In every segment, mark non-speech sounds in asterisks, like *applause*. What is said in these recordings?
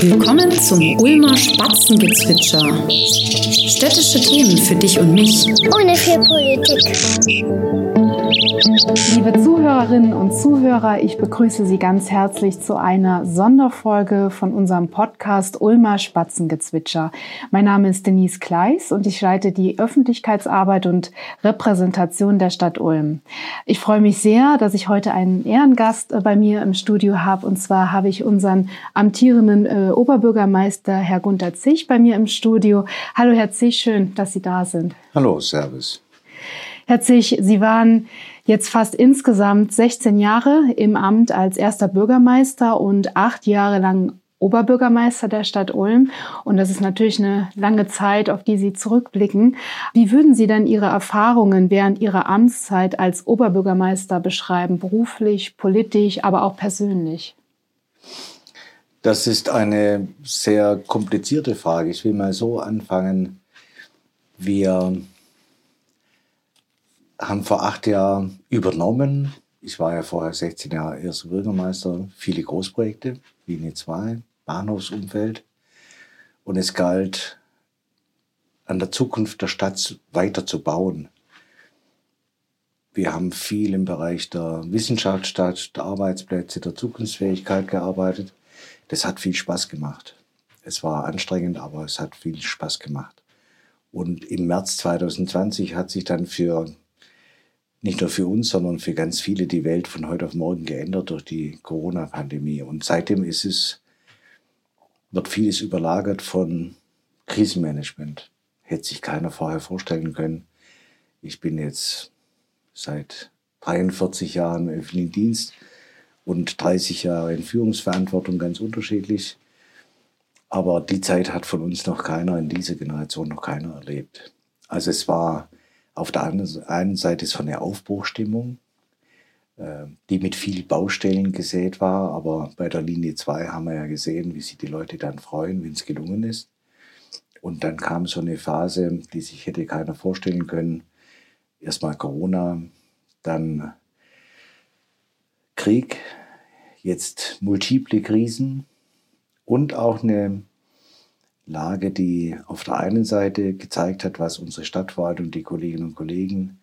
Willkommen zum Ulmer Spatzengezwitscher. Städtische Themen für dich und mich. Ohne viel Politik. Liebe Zuhörerinnen und Zuhörer, ich begrüße Sie ganz herzlich zu einer Sonderfolge von unserem Podcast Ulmer Spatzengezwitscher. Mein Name ist Denise Kleis und ich leite die Öffentlichkeitsarbeit und Repräsentation der Stadt Ulm. Ich freue mich sehr, dass ich heute einen Ehrengast äh, bei mir im Studio habe und zwar habe ich unseren amtierenden äh, Oberbürgermeister Herr Gunther Zich bei mir im Studio. Hallo Herr Zich, schön, dass Sie da sind. Hallo, Servus. Herr Zich, Sie waren jetzt fast insgesamt 16 Jahre im Amt als erster Bürgermeister und acht Jahre lang Oberbürgermeister der Stadt Ulm. Und das ist natürlich eine lange Zeit, auf die Sie zurückblicken. Wie würden Sie denn Ihre Erfahrungen während Ihrer Amtszeit als Oberbürgermeister beschreiben, beruflich, politisch, aber auch persönlich? Das ist eine sehr komplizierte Frage. Ich will mal so anfangen. Wir haben vor acht Jahren übernommen. Ich war ja vorher 16 Jahre erster Bürgermeister, viele Großprojekte, Linie 2, Bahnhofsumfeld. Und es galt, an der Zukunft der Stadt weiter zu bauen. Wir haben viel im Bereich der Wissenschaft statt der Arbeitsplätze, der Zukunftsfähigkeit gearbeitet. Das hat viel Spaß gemacht. Es war anstrengend, aber es hat viel Spaß gemacht. Und im März 2020 hat sich dann für nicht nur für uns, sondern für ganz viele die Welt von heute auf morgen geändert durch die Corona-Pandemie. Und seitdem ist es, wird vieles überlagert von Krisenmanagement. Hätte sich keiner vorher vorstellen können. Ich bin jetzt seit 43 Jahren im öffentlichen Dienst und 30 Jahre in Führungsverantwortung, ganz unterschiedlich. Aber die Zeit hat von uns noch keiner, in dieser Generation noch keiner erlebt. Also es war auf der einen Seite so eine Aufbruchstimmung, äh, die mit viel Baustellen gesät war, aber bei der Linie 2 haben wir ja gesehen, wie sich die Leute dann freuen, wenn es gelungen ist. Und dann kam so eine Phase, die sich hätte keiner vorstellen können. Erstmal Corona, dann Krieg, jetzt multiple Krisen und auch eine Lage, die auf der einen Seite gezeigt hat, was unsere Stadtverwaltung, die Kolleginnen und Kollegen,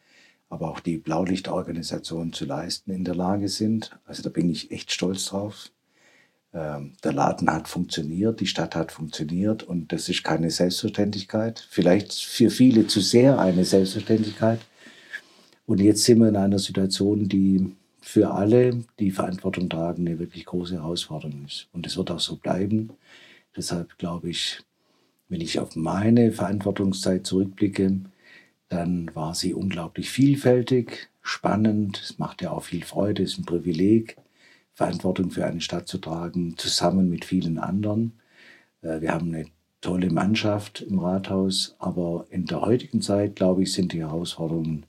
aber auch die Blaulichtorganisationen zu leisten in der Lage sind. Also da bin ich echt stolz drauf. Ähm, der Laden hat funktioniert, die Stadt hat funktioniert und das ist keine Selbstverständlichkeit. Vielleicht für viele zu sehr eine Selbstverständlichkeit. Und jetzt sind wir in einer Situation, die für alle, die Verantwortung tragen, eine wirklich große Herausforderung ist. Und es wird auch so bleiben. Deshalb glaube ich, wenn ich auf meine Verantwortungszeit zurückblicke, dann war sie unglaublich vielfältig, spannend, es macht ja auch viel Freude, es ist ein Privileg, Verantwortung für eine Stadt zu tragen, zusammen mit vielen anderen. Äh, wir haben eine tolle Mannschaft im Rathaus, aber in der heutigen Zeit, glaube ich, sind die Herausforderungen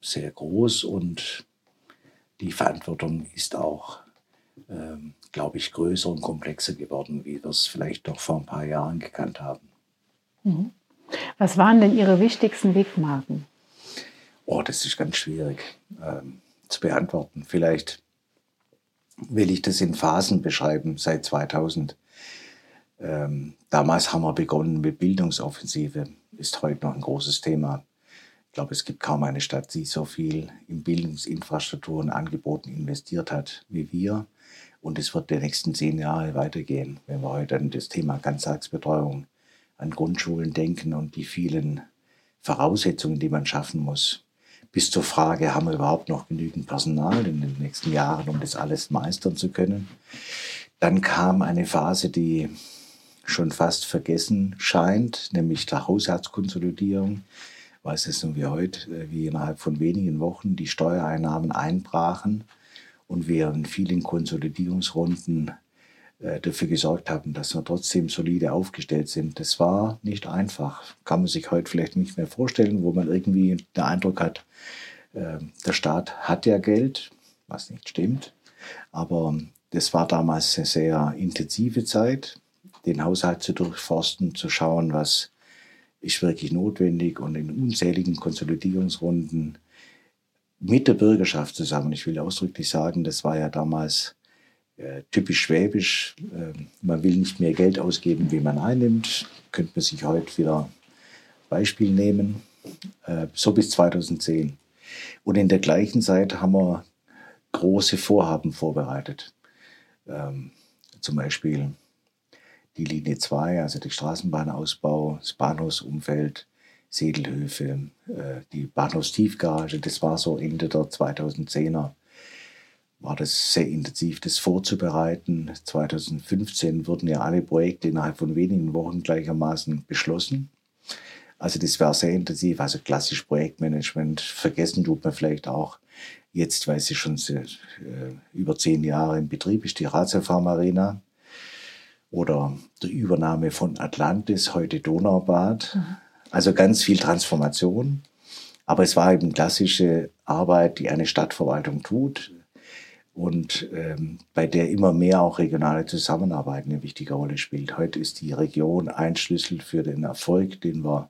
sehr groß und die Verantwortung ist auch glaube ich, größer und komplexer geworden, wie wir es vielleicht noch vor ein paar Jahren gekannt haben. Mhm. Was waren denn Ihre wichtigsten Wegmarken? Oh, das ist ganz schwierig ähm, zu beantworten. Vielleicht will ich das in Phasen beschreiben seit 2000. Ähm, damals haben wir begonnen mit Bildungsoffensive, ist heute noch ein großes Thema. Ich glaube, es gibt kaum eine Stadt, die so viel in Bildungsinfrastruktur und Angeboten investiert hat wie wir. Und es wird die nächsten zehn Jahre weitergehen, wenn wir heute an das Thema Ganztagsbetreuung an Grundschulen denken und die vielen Voraussetzungen, die man schaffen muss. Bis zur Frage, haben wir überhaupt noch genügend Personal in den nächsten Jahren, um das alles meistern zu können. Dann kam eine Phase, die schon fast vergessen scheint, nämlich der Haushaltskonsolidierung. Weiß es nun wie heute, äh, wie innerhalb von wenigen Wochen die Steuereinnahmen einbrachen und wir in vielen Konsolidierungsrunden äh, dafür gesorgt haben, dass wir trotzdem solide aufgestellt sind. Das war nicht einfach. Kann man sich heute vielleicht nicht mehr vorstellen, wo man irgendwie den Eindruck hat, äh, der Staat hat ja Geld, was nicht stimmt. Aber das war damals eine sehr intensive Zeit, den Haushalt zu durchforsten, zu schauen, was ist wirklich notwendig und in unzähligen Konsolidierungsrunden mit der Bürgerschaft zusammen. Ich will ausdrücklich sagen, das war ja damals äh, typisch schwäbisch. Äh, man will nicht mehr Geld ausgeben, wie man einnimmt. Könnte man sich heute wieder Beispiel nehmen. Äh, so bis 2010. Und in der gleichen Zeit haben wir große Vorhaben vorbereitet. Ähm, zum Beispiel die Linie 2, also der Straßenbahnausbau, das Bahnhofsumfeld, Sedelhöfe, äh, die Bahnhofstiefgarage. Das war so Ende der 2010er. War das sehr intensiv, das vorzubereiten. 2015 wurden ja alle Projekte innerhalb von wenigen Wochen gleichermaßen beschlossen. Also das war sehr intensiv, also klassisch Projektmanagement. Vergessen tut man vielleicht auch jetzt, weil sie schon sehr, äh, über zehn Jahre in Betrieb ist, die Ratio Farm Arena oder die Übernahme von Atlantis, heute Donaubad. Mhm. Also ganz viel Transformation. Aber es war eben klassische Arbeit, die eine Stadtverwaltung tut und ähm, bei der immer mehr auch regionale Zusammenarbeit eine wichtige Rolle spielt. Heute ist die Region ein Schlüssel für den Erfolg, den wir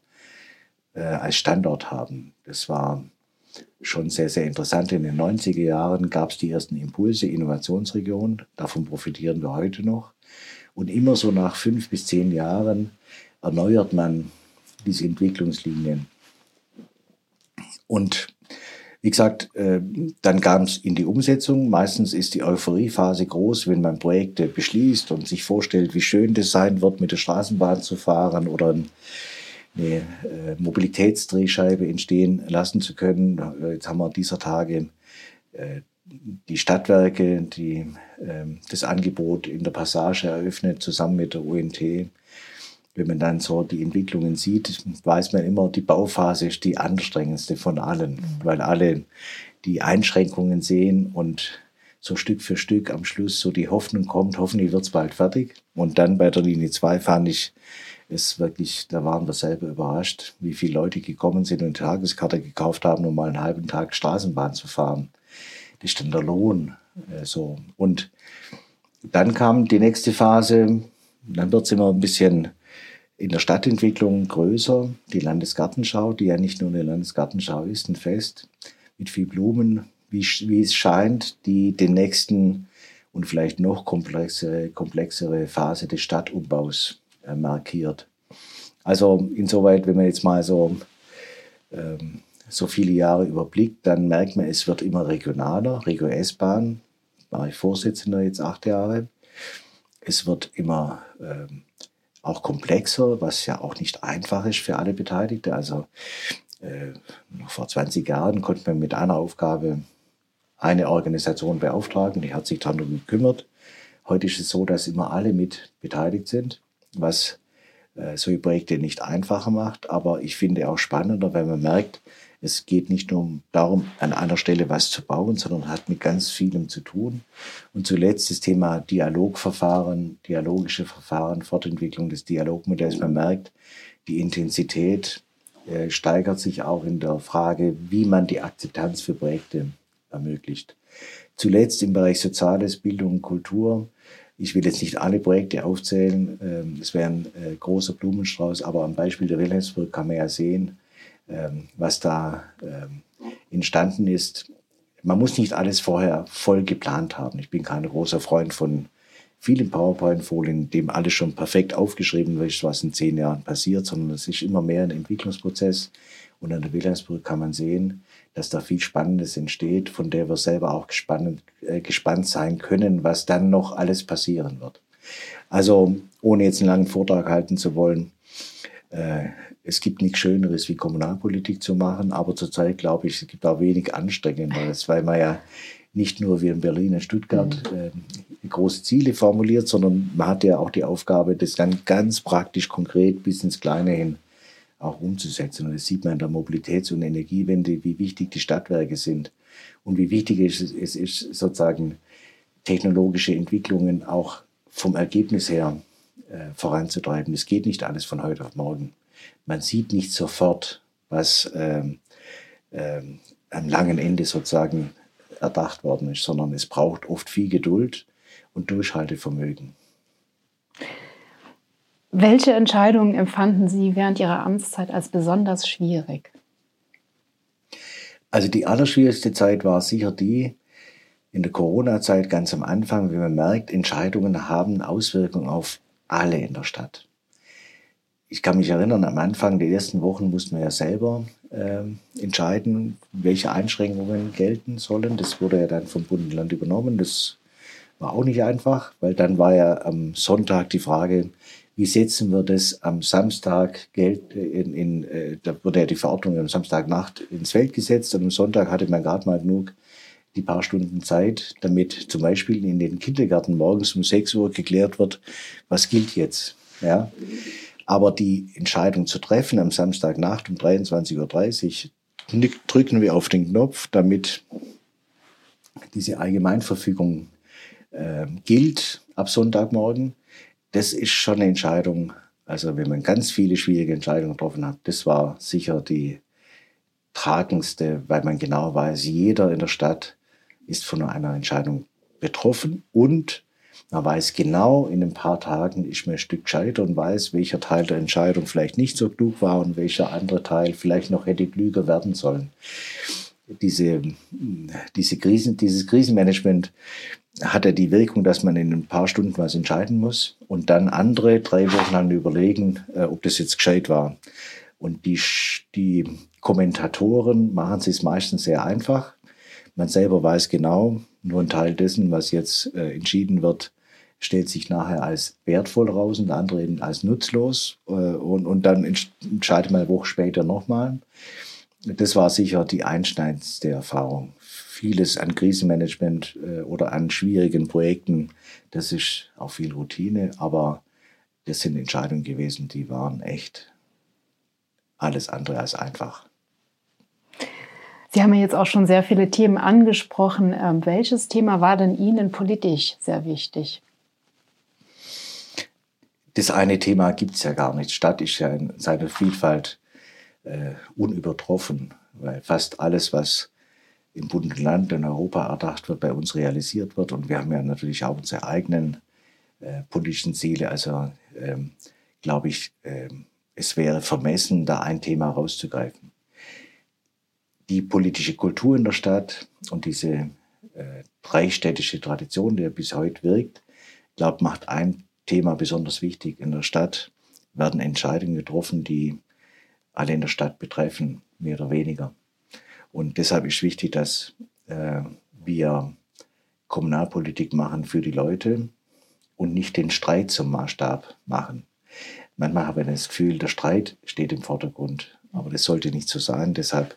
äh, als Standort haben. Das war schon sehr, sehr interessant. In den 90er Jahren gab es die ersten Impulse, Innovationsregion. Davon profitieren wir heute noch. Und immer so nach fünf bis zehn Jahren erneuert man diese Entwicklungslinien. Und wie gesagt, äh, dann kam es in die Umsetzung. Meistens ist die Euphoriephase groß, wenn man Projekte beschließt und sich vorstellt, wie schön das sein wird, mit der Straßenbahn zu fahren oder eine äh, Mobilitätsdrehscheibe entstehen lassen zu können. Jetzt haben wir dieser Tage äh, die Stadtwerke, die ähm, das Angebot in der Passage eröffnet, zusammen mit der UNT. Wenn man dann so die Entwicklungen sieht, weiß man immer, die Bauphase ist die anstrengendste von allen, mhm. weil alle die Einschränkungen sehen und so Stück für Stück am Schluss so die Hoffnung kommt, hoffentlich wird's bald fertig. Und dann bei der Linie 2 fand ich es wirklich, da waren wir selber überrascht, wie viele Leute gekommen sind und Tageskarte gekauft haben, um mal einen halben Tag Straßenbahn zu fahren. Das ist dann der Lohn. Äh, so. Und dann kam die nächste Phase, dann wird es immer ein bisschen in der Stadtentwicklung größer. Die Landesgartenschau, die ja nicht nur eine Landesgartenschau ist, ein Fest mit viel Blumen, wie, wie es scheint, die den nächsten und vielleicht noch komplexere, komplexere Phase des Stadtumbaus äh, markiert. Also insoweit, wenn man jetzt mal so ähm, so viele Jahre überblickt, dann merkt man, es wird immer regionaler. Regio S-Bahn war ich Vorsitzender jetzt acht Jahre. Es wird immer ähm, auch komplexer, was ja auch nicht einfach ist für alle Beteiligten. Also äh, noch vor 20 Jahren konnte man mit einer Aufgabe eine Organisation beauftragen, die hat sich darum gekümmert. Heute ist es so, dass immer alle mit beteiligt sind, was äh, solche Projekte nicht einfacher macht, aber ich finde auch spannender, weil man merkt, es geht nicht nur darum, an einer Stelle was zu bauen, sondern hat mit ganz vielem zu tun. Und zuletzt das Thema Dialogverfahren, dialogische Verfahren, Fortentwicklung des Dialogmodells. Man merkt, die Intensität äh, steigert sich auch in der Frage, wie man die Akzeptanz für Projekte ermöglicht. Zuletzt im Bereich Soziales, Bildung und Kultur. Ich will jetzt nicht alle Projekte aufzählen, ähm, es wäre ein äh, großer Blumenstrauß, aber am Beispiel der Wilhelmsburg kann man ja sehen, was da ähm, entstanden ist. Man muss nicht alles vorher voll geplant haben. Ich bin kein großer Freund von vielen PowerPoint-Folien, in dem alles schon perfekt aufgeschrieben wird, was in zehn Jahren passiert, sondern es ist immer mehr ein Entwicklungsprozess. Und an der Wilhelmsburg kann man sehen, dass da viel Spannendes entsteht, von der wir selber auch gespannt, äh, gespannt sein können, was dann noch alles passieren wird. Also, ohne jetzt einen langen Vortrag halten zu wollen, es gibt nichts Schöneres, wie Kommunalpolitik zu machen, aber zurzeit glaube ich, es gibt auch wenig Anstrengenderes, weil man ja nicht nur wie in Berlin und Stuttgart mhm. äh, große Ziele formuliert, sondern man hat ja auch die Aufgabe, das dann ganz praktisch konkret bis ins Kleine hin auch umzusetzen. Und das sieht man in der Mobilitäts- und Energiewende, wie wichtig die Stadtwerke sind und wie wichtig es ist, sozusagen technologische Entwicklungen auch vom Ergebnis her äh, voranzutreiben. Es geht nicht alles von heute auf morgen man sieht nicht sofort, was ähm, ähm, am langen Ende sozusagen erdacht worden ist, sondern es braucht oft viel Geduld und Durchhaltevermögen. Welche Entscheidungen empfanden Sie während Ihrer Amtszeit als besonders schwierig? Also die allerschwierigste Zeit war sicher die, in der Corona-Zeit ganz am Anfang, wie man merkt, Entscheidungen haben Auswirkungen auf alle in der Stadt. Ich kann mich erinnern, am Anfang der ersten Wochen mussten wir ja selber äh, entscheiden, welche Einschränkungen gelten sollen. Das wurde ja dann vom Bund und Land übernommen. Das war auch nicht einfach, weil dann war ja am Sonntag die Frage, wie setzen wir das am Samstag Geld in, in äh, da wurde ja die Verordnung am Samstagnacht ins Feld gesetzt und am Sonntag hatte man gerade mal genug die paar Stunden Zeit, damit zum Beispiel in den Kindergärten morgens um 6 Uhr geklärt wird, was gilt jetzt. Ja? Aber die Entscheidung zu treffen am Samstagnacht um 23.30 Uhr, drücken wir auf den Knopf, damit diese Allgemeinverfügung äh, gilt ab Sonntagmorgen. Das ist schon eine Entscheidung, also wenn man ganz viele schwierige Entscheidungen getroffen hat, das war sicher die tragendste, weil man genau weiß, jeder in der Stadt ist von einer Entscheidung betroffen und man weiß genau, in ein paar Tagen ist mir ein Stück gescheiter und weiß, welcher Teil der Entscheidung vielleicht nicht so klug war und welcher andere Teil vielleicht noch hätte klüger werden sollen. Diese, diese Krisen, dieses Krisenmanagement hat ja die Wirkung, dass man in ein paar Stunden was entscheiden muss und dann andere drei Wochen lang überlegen, äh, ob das jetzt gescheit war. Und die, die Kommentatoren machen es meistens sehr einfach. Man selber weiß genau, nur ein Teil dessen, was jetzt äh, entschieden wird, stellt sich nachher als wertvoll raus und der andere eben als nutzlos. Äh, und, und dann entscheidet man eine Woche später nochmal. Das war sicher die einschneidendste Erfahrung. Vieles an Krisenmanagement äh, oder an schwierigen Projekten, das ist auch viel Routine, aber das sind Entscheidungen gewesen, die waren echt alles andere als einfach. Sie haben ja jetzt auch schon sehr viele Themen angesprochen. Ähm, welches Thema war denn Ihnen politisch sehr wichtig? Das eine Thema gibt es ja gar nicht. Stadt ist ja in seiner Vielfalt äh, unübertroffen, weil fast alles, was im Bund und Land in Europa erdacht wird, bei uns realisiert wird. Und wir haben ja natürlich auch unsere eigenen äh, politischen Ziele. Also ähm, glaube ich, äh, es wäre vermessen, da ein Thema rauszugreifen die politische Kultur in der Stadt und diese äh, dreistädtische Tradition, die bis heute wirkt, glaube macht ein Thema besonders wichtig. In der Stadt werden Entscheidungen getroffen, die alle in der Stadt betreffen, mehr oder weniger. Und deshalb ist wichtig, dass äh, wir Kommunalpolitik machen für die Leute und nicht den Streit zum Maßstab machen. Manchmal habe ich das Gefühl, der Streit steht im Vordergrund, aber das sollte nicht so sein. Deshalb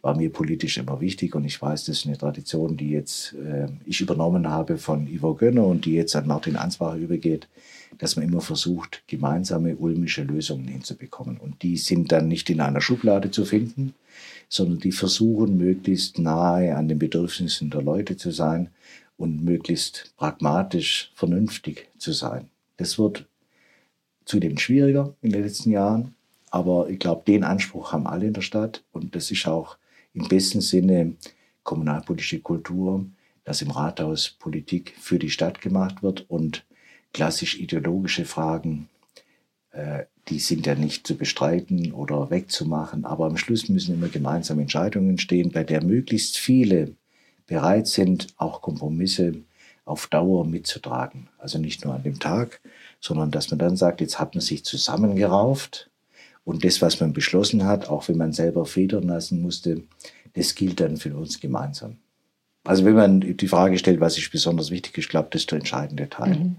war mir politisch immer wichtig und ich weiß, das ist eine Tradition, die jetzt äh, ich übernommen habe von Ivo Gönner und die jetzt an Martin Ansbach übergeht, dass man immer versucht, gemeinsame ulmische Lösungen hinzubekommen. Und die sind dann nicht in einer Schublade zu finden, sondern die versuchen, möglichst nahe an den Bedürfnissen der Leute zu sein und möglichst pragmatisch, vernünftig zu sein. Das wird zudem schwieriger in den letzten Jahren, aber ich glaube, den Anspruch haben alle in der Stadt und das ist auch im besten Sinne kommunalpolitische Kultur, dass im Rathaus Politik für die Stadt gemacht wird und klassisch ideologische Fragen, äh, die sind ja nicht zu bestreiten oder wegzumachen, aber am Schluss müssen immer gemeinsame Entscheidungen stehen, bei der möglichst viele bereit sind, auch Kompromisse auf Dauer mitzutragen. Also nicht nur an dem Tag, sondern dass man dann sagt, jetzt hat man sich zusammengerauft und das, was man beschlossen hat, auch wenn man selber federn lassen musste, das gilt dann für uns gemeinsam. Also wenn man die Frage stellt, was ist besonders wichtig, ich glaube, das ist der entscheidende Teil. Mhm.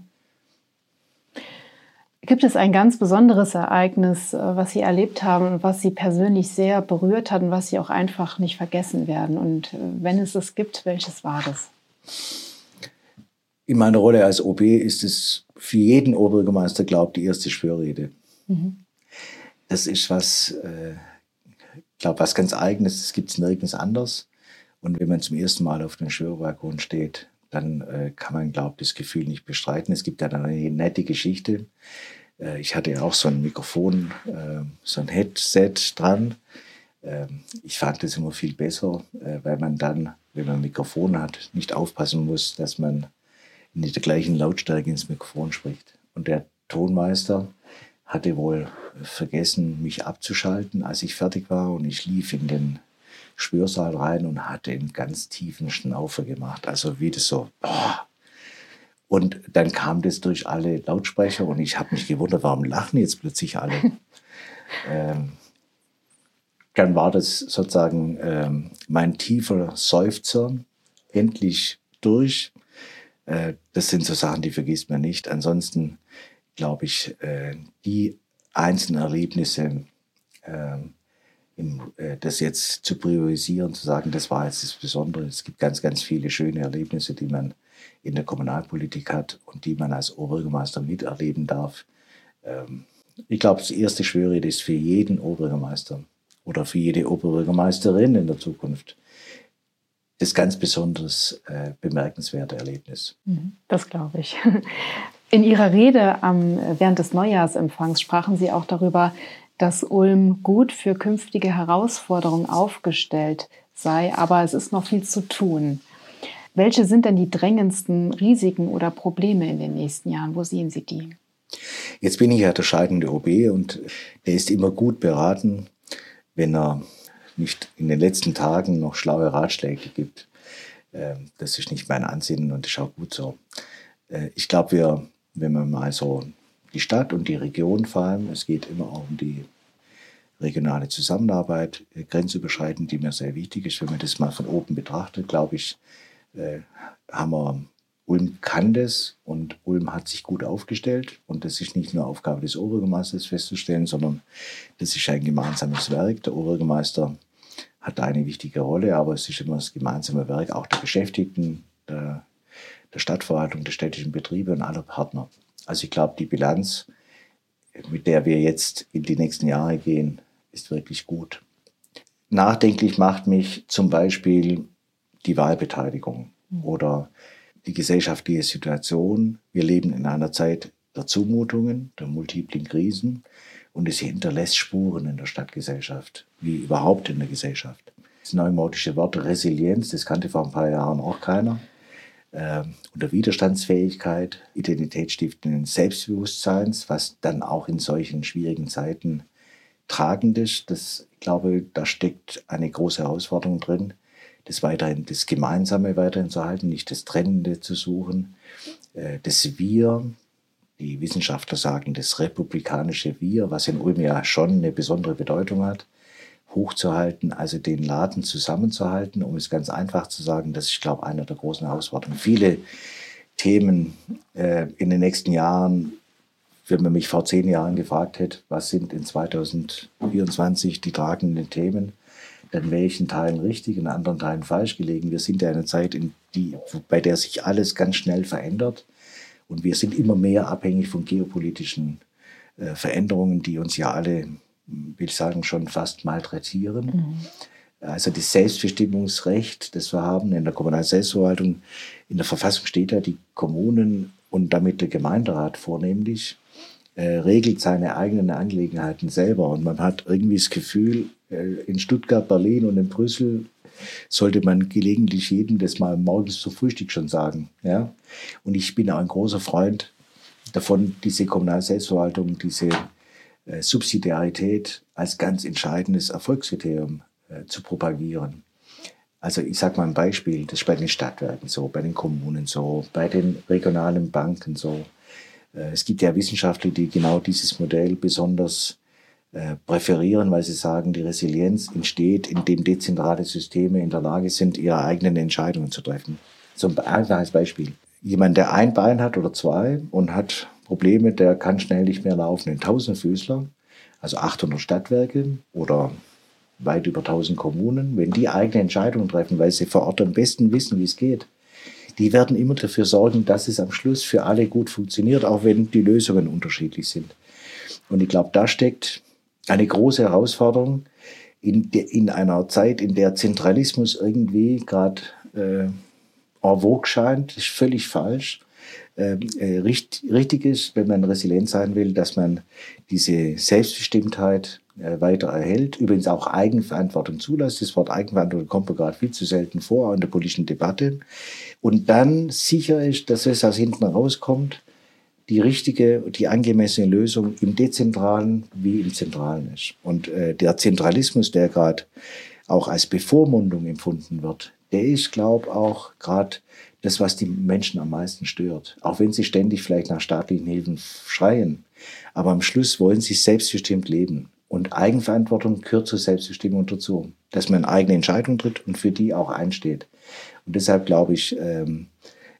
Gibt es ein ganz besonderes Ereignis, äh, was Sie erlebt haben was Sie persönlich sehr berührt hat und was Sie auch einfach nicht vergessen werden? Und äh, wenn es es gibt, welches war das? In meiner Rolle als OB ist es für jeden Oberbürgermeister, glaube ich, die erste Schwörrede. Mhm das ist was, äh, was ganz Eigenes, das gibt es nirgends anders. Und wenn man zum ersten Mal auf dem Schwörbalkon steht, dann äh, kann man, glaube ich, das Gefühl nicht bestreiten. Es gibt ja dann eine nette Geschichte. Äh, ich hatte ja auch so ein Mikrofon, äh, so ein Headset dran. Ähm, ich fand das immer viel besser, äh, weil man dann, wenn man ein Mikrofon hat, nicht aufpassen muss, dass man in der gleichen Lautstärke ins Mikrofon spricht. Und der Tonmeister, hatte wohl vergessen, mich abzuschalten, als ich fertig war und ich lief in den Spürsaal rein und hat den ganz tiefen Schnaufer gemacht. Also wie das so. Oh. Und dann kam das durch alle Lautsprecher und ich habe mich gewundert, warum lachen jetzt plötzlich alle? *laughs* ähm, dann war das sozusagen ähm, mein tiefer Seufzer endlich durch. Äh, das sind so Sachen, die vergisst man nicht. Ansonsten glaube ich, äh, die einzelnen Erlebnisse, äh, im, äh, das jetzt zu priorisieren, zu sagen, das war jetzt das Besondere. Es gibt ganz, ganz viele schöne Erlebnisse, die man in der Kommunalpolitik hat und die man als Oberbürgermeister miterleben darf. Ähm, ich glaube, das erste Schwöre ist für jeden Oberbürgermeister oder für jede Oberbürgermeisterin in der Zukunft das ganz besonders äh, bemerkenswerte Erlebnis. Mhm, das glaube ich. In Ihrer Rede am, während des Neujahrsempfangs sprachen Sie auch darüber, dass Ulm gut für künftige Herausforderungen aufgestellt sei, aber es ist noch viel zu tun. Welche sind denn die drängendsten Risiken oder Probleme in den nächsten Jahren? Wo sehen Sie die? Jetzt bin ich ja der scheidende OB und der ist immer gut beraten, wenn er nicht in den letzten Tagen noch schlaue Ratschläge gibt. Ähm, das ist nicht mein Ansinnen und ist auch gut so. Äh, ich glaube, wir, wenn man mal so die Stadt und die Region vor allem. Es geht immer auch um die regionale Zusammenarbeit, äh, grenzüberschreitend, die mir sehr wichtig ist. Wenn man das mal von oben betrachtet, glaube ich, äh, haben wir Ulm kann das und Ulm hat sich gut aufgestellt. Und das ist nicht nur Aufgabe des Oberbürgermeisters festzustellen, sondern das ist ein gemeinsames Werk. Der Oberbürgermeister hat eine wichtige Rolle, aber es ist immer das gemeinsame Werk auch der Beschäftigten, der, der Stadtverwaltung, der städtischen Betriebe und aller Partner. Also ich glaube, die Bilanz, mit der wir jetzt in die nächsten Jahre gehen, ist wirklich gut. Nachdenklich macht mich zum Beispiel die Wahlbeteiligung oder die gesellschaftliche Situation. Wir leben in einer Zeit der Zumutungen, der multiplen Krisen und es hinterlässt Spuren in der Stadtgesellschaft, wie überhaupt in der Gesellschaft. Das neumodische Wort Resilienz, das kannte vor ein paar Jahren auch keiner äh, unter Widerstandsfähigkeit, identitätsstiftenden Selbstbewusstseins, was dann auch in solchen schwierigen Zeiten tragend ist. Das, ich glaube, da steckt eine große Herausforderung drin, das weiterhin, das Gemeinsame weiterhin zu halten, nicht das Trennende zu suchen, äh, das Wir, die Wissenschaftler sagen, das republikanische Wir, was in Ulm ja schon eine besondere Bedeutung hat, hochzuhalten, also den Laden zusammenzuhalten, um es ganz einfach zu sagen, das ist, ich glaube, eine der großen Herausforderungen. Viele Themen äh, in den nächsten Jahren, wenn man mich vor zehn Jahren gefragt hätte, was sind in 2024 die tragenden Themen, dann wäre ich in Teilen richtig, in anderen Teilen falsch gelegen. Wir sind ja in einer Zeit, in die, bei der sich alles ganz schnell verändert und wir sind immer mehr abhängig von geopolitischen äh, Veränderungen, die uns ja alle will ich sagen, schon fast malträtieren. Mhm. Also das Selbstbestimmungsrecht, das wir haben in der kommunalen Selbstverwaltung, in der Verfassung steht ja, die Kommunen und damit der Gemeinderat vornehmlich äh, regelt seine eigenen Angelegenheiten selber. Und man hat irgendwie das Gefühl, äh, in Stuttgart, Berlin und in Brüssel sollte man gelegentlich jedem das mal morgens zum Frühstück schon sagen. Ja? Und ich bin auch ein großer Freund davon, diese kommunale Selbstverwaltung, diese Subsidiarität als ganz entscheidendes Erfolgskriterium äh, zu propagieren. Also ich sage mal ein Beispiel, das ist bei den Stadtwerken so, bei den Kommunen so, bei den regionalen Banken so. Äh, es gibt ja Wissenschaftler, die genau dieses Modell besonders präferieren, weil sie sagen, die Resilienz entsteht, indem dezentrale Systeme in der Lage sind, ihre eigenen Entscheidungen zu treffen. So ein einfaches Beispiel. Jemand, der ein Bein hat oder zwei und hat Probleme, der kann schnell nicht mehr laufen. Ein Tausendfüßler, also 800 Stadtwerke oder weit über 1000 Kommunen, wenn die eigene Entscheidungen treffen, weil sie vor Ort am besten wissen, wie es geht, die werden immer dafür sorgen, dass es am Schluss für alle gut funktioniert, auch wenn die Lösungen unterschiedlich sind. Und ich glaube, da steckt eine große Herausforderung in, in einer Zeit, in der Zentralismus irgendwie gerade äh, en vogue scheint, ist völlig falsch. Ähm, äh, richtig ist, wenn man resilient sein will, dass man diese Selbstbestimmtheit äh, weiter erhält, übrigens auch Eigenverantwortung zulässt. Das Wort Eigenverantwortung kommt gerade viel zu selten vor in der politischen Debatte. Und dann sicher ist, dass es aus hinten rauskommt, die richtige, die angemessene Lösung im Dezentralen wie im Zentralen ist. Und äh, der Zentralismus, der gerade auch als Bevormundung empfunden wird, der ist, glaube auch gerade das, was die Menschen am meisten stört. Auch wenn sie ständig vielleicht nach staatlichen Hilfen schreien. Aber am Schluss wollen sie selbstbestimmt leben. Und Eigenverantwortung gehört zur Selbstbestimmung dazu. Dass man eigene Entscheidungen tritt und für die auch einsteht. Und deshalb glaube ich, ähm,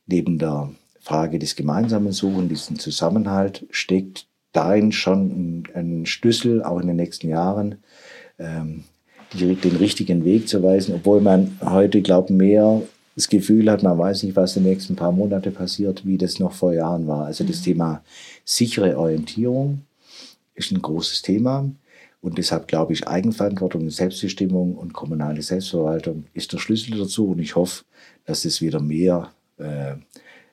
neben der Frage des gemeinsamen Suchen, diesen Zusammenhalt, steckt darin schon ein, ein Schlüssel, auch in den nächsten Jahren, ähm, die, den richtigen Weg zu weisen, obwohl man heute, glaube ich, mehr das Gefühl hat, man weiß nicht, was in den nächsten paar Monate passiert, wie das noch vor Jahren war. Also das mhm. Thema sichere Orientierung ist ein großes Thema. Und deshalb glaube ich, Eigenverantwortung, Selbstbestimmung und kommunale Selbstverwaltung ist der Schlüssel dazu. Und ich hoffe, dass es wieder mehr äh,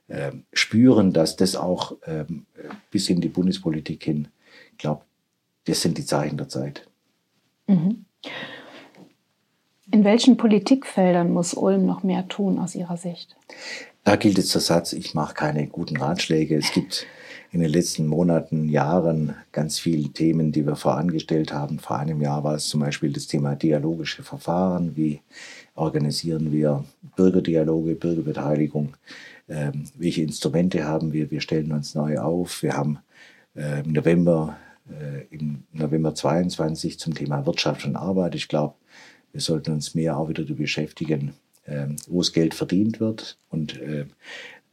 äh, spüren, dass das auch äh, bis in die Bundespolitik hin, ich glaube, das sind die Zeichen der Zeit. Mhm. In welchen Politikfeldern muss Ulm noch mehr tun aus Ihrer Sicht? Da gilt jetzt der Satz, ich mache keine guten Ratschläge. Es gibt in den letzten Monaten, Jahren ganz viele Themen, die wir vorangestellt haben. Vor einem Jahr war es zum Beispiel das Thema dialogische Verfahren. Wie organisieren wir Bürgerdialoge, Bürgerbeteiligung? Ähm, welche Instrumente haben wir? Wir stellen uns neu auf. Wir haben äh, im November, äh, im November 22 zum Thema Wirtschaft und Arbeit. Ich glaube, wir sollten uns mehr auch wieder beschäftigen, äh, wo das Geld verdient wird und äh,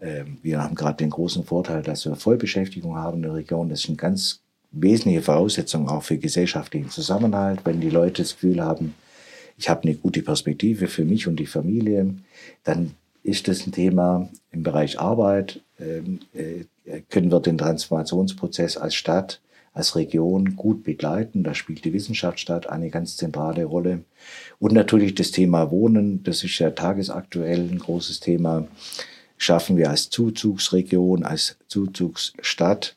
ähm, wir haben gerade den großen Vorteil, dass wir Vollbeschäftigung haben in der Region. Das ist eine ganz wesentliche Voraussetzung auch für gesellschaftlichen Zusammenhalt. Wenn die Leute das Gefühl haben, ich habe eine gute Perspektive für mich und die Familie, dann ist das ein Thema im Bereich Arbeit. Ähm, äh, können wir den Transformationsprozess als Stadt, als Region gut begleiten. Da spielt die Wissenschaftsstadt eine ganz zentrale Rolle. Und natürlich das Thema Wohnen, das ist ja tagesaktuell ein großes Thema schaffen wir als Zuzugsregion, als Zuzugsstadt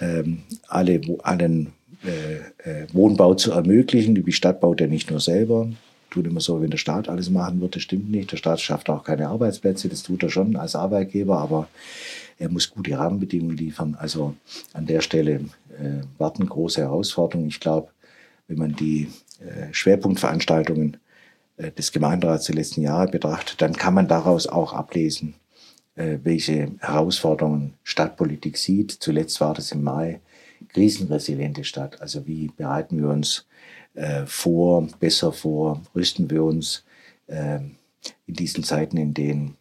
ähm, alle, allen äh, äh, Wohnbau zu ermöglichen. Die Stadt baut ja nicht nur selber, tut immer so, wenn der Staat alles machen würde, stimmt nicht. Der Staat schafft auch keine Arbeitsplätze, das tut er schon als Arbeitgeber, aber er muss gute Rahmenbedingungen liefern. Also an der Stelle äh, warten große Herausforderungen. Ich glaube, wenn man die äh, Schwerpunktveranstaltungen äh, des Gemeinderats der letzten Jahre betrachtet, dann kann man daraus auch ablesen, äh, welche Herausforderungen Stadtpolitik sieht. Zuletzt war das im Mai krisenresiliente Stadt. Also wie bereiten wir uns äh, vor, besser vor, rüsten wir uns äh, in diesen Zeiten, in denen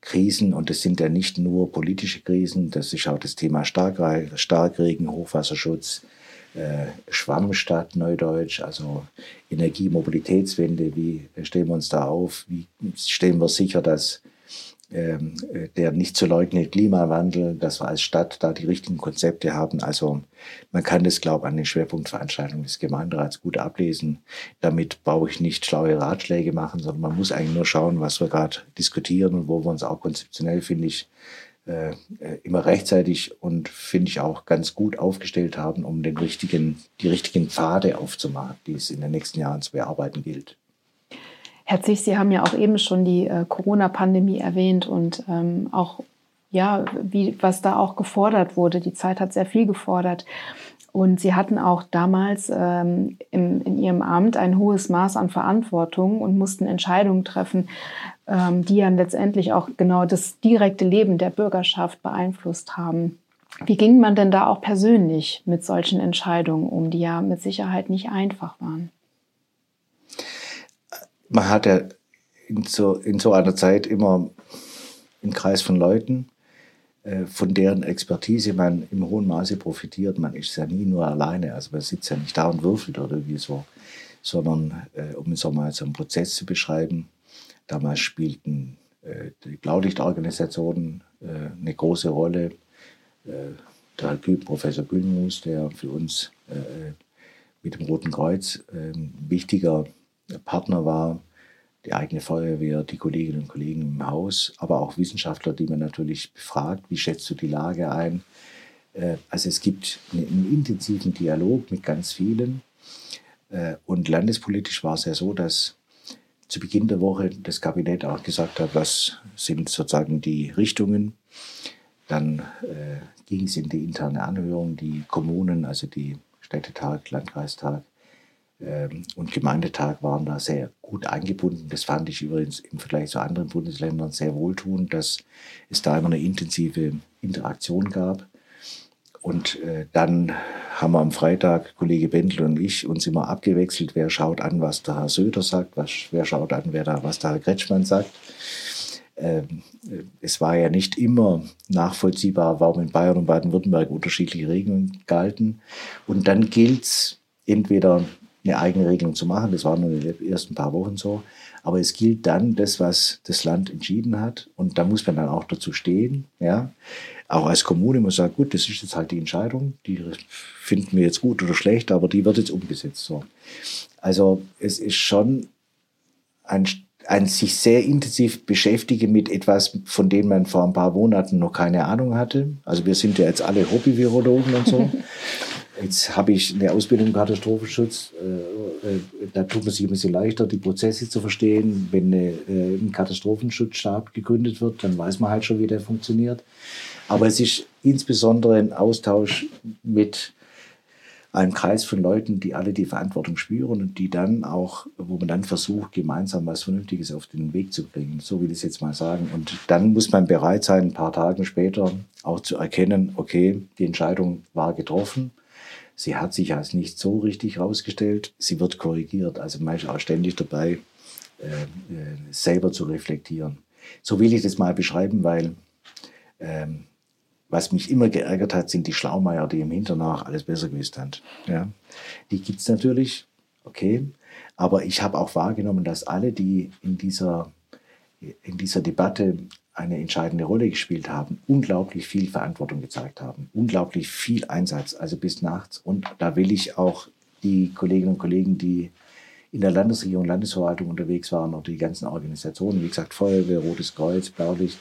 Krisen, und es sind ja nicht nur politische Krisen, das ist auch das Thema Starkre Starkregen, Hochwasserschutz, äh, Schwammstadt, Neudeutsch, also Energie-Mobilitätswende, wie stellen wir uns da auf, wie stellen wir sicher, dass äh, der nicht zu leugnende Klimawandel, dass wir als Stadt da die richtigen Konzepte haben. Also man kann das, glaube ich, an den Schwerpunktveranstaltungen des Gemeinderats gut ablesen. Damit brauche ich nicht schlaue Ratschläge machen, sondern man muss eigentlich nur schauen, was wir gerade diskutieren und wo wir uns auch konzeptionell, finde ich, äh, äh, immer rechtzeitig und finde ich auch ganz gut aufgestellt haben, um den richtigen, die richtigen Pfade aufzumachen, die es in den nächsten Jahren zu bearbeiten gilt. Herzlich, Sie haben ja auch eben schon die äh, Corona-Pandemie erwähnt und ähm, auch, ja, wie, was da auch gefordert wurde. Die Zeit hat sehr viel gefordert. Und Sie hatten auch damals ähm, im, in Ihrem Amt ein hohes Maß an Verantwortung und mussten Entscheidungen treffen, ähm, die ja letztendlich auch genau das direkte Leben der Bürgerschaft beeinflusst haben. Wie ging man denn da auch persönlich mit solchen Entscheidungen um, die ja mit Sicherheit nicht einfach waren? Man hat ja in so, in so einer Zeit immer einen Kreis von Leuten, äh, von deren Expertise man im hohen Maße profitiert. Man ist ja nie nur alleine, also man sitzt ja nicht da und würfelt oder wie so, sondern äh, um es mal so einen Prozess zu beschreiben, damals spielten äh, die Blaulichtorganisationen eine große Rolle. Der Professor Gülmus, der für uns mit dem Roten Kreuz ein wichtiger Partner war die eigene Feuerwehr, die Kolleginnen und Kollegen im Haus, aber auch Wissenschaftler, die man natürlich befragt, wie schätzt du die Lage ein. Äh, also es gibt einen intensiven Dialog mit ganz vielen. Äh, und landespolitisch war es ja so, dass zu Beginn der Woche das Kabinett auch gesagt hat, was sind sozusagen die Richtungen. Dann äh, ging es in die interne Anhörung, die Kommunen, also die Städtetag, Landkreistag, und Gemeindetag waren da sehr gut eingebunden. Das fand ich übrigens im Vergleich zu anderen Bundesländern sehr wohltuend, dass es da immer eine intensive Interaktion gab. Und äh, dann haben wir am Freitag, Kollege Bendel und ich, uns immer abgewechselt, wer schaut an, was der Herr Söder sagt, was, wer schaut an, wer da, was der Herr Kretschmann sagt. Ähm, es war ja nicht immer nachvollziehbar, warum in Bayern und Baden-Württemberg unterschiedliche Regeln galten. Und dann gilt es entweder eine eigene Regelung zu machen. Das war nur in den ersten paar Wochen so. Aber es gilt dann das, was das Land entschieden hat. Und da muss man dann auch dazu stehen. Ja? Auch als Kommune muss man sagen, gut, das ist jetzt halt die Entscheidung. Die finden wir jetzt gut oder schlecht, aber die wird jetzt umgesetzt. So. Also es ist schon ein, ein sich sehr intensiv beschäftigen mit etwas, von dem man vor ein paar Monaten noch keine Ahnung hatte. Also wir sind ja jetzt alle Hobby-Virologen und so. *laughs* Jetzt habe ich eine Ausbildung im Katastrophenschutz. Äh, äh, da tut man sich ein bisschen leichter, die Prozesse zu verstehen. Wenn eine, äh, ein Katastrophenschutzstab gegründet wird, dann weiß man halt schon, wie der funktioniert. Aber es ist insbesondere ein Austausch mit einem Kreis von Leuten, die alle die Verantwortung spüren und die dann auch, wo man dann versucht, gemeinsam was Vernünftiges auf den Weg zu bringen. So will ich es jetzt mal sagen. Und dann muss man bereit sein, ein paar Tage später auch zu erkennen, okay, die Entscheidung war getroffen Sie hat sich als nicht so richtig herausgestellt. Sie wird korrigiert. Also man ist auch ständig dabei, äh, äh, selber zu reflektieren. So will ich das mal beschreiben, weil ähm, was mich immer geärgert hat, sind die Schlaumeier, die im Hinternach alles besser gewusst haben. Ja. Die gibt es natürlich, okay. Aber ich habe auch wahrgenommen, dass alle, die in dieser, in dieser Debatte eine entscheidende Rolle gespielt haben, unglaublich viel Verantwortung gezeigt haben, unglaublich viel Einsatz, also bis nachts. Und da will ich auch die Kolleginnen und Kollegen, die in der Landesregierung, Landesverwaltung unterwegs waren oder die ganzen Organisationen, wie gesagt, Feuerwehr, Rotes Kreuz, Blaulicht,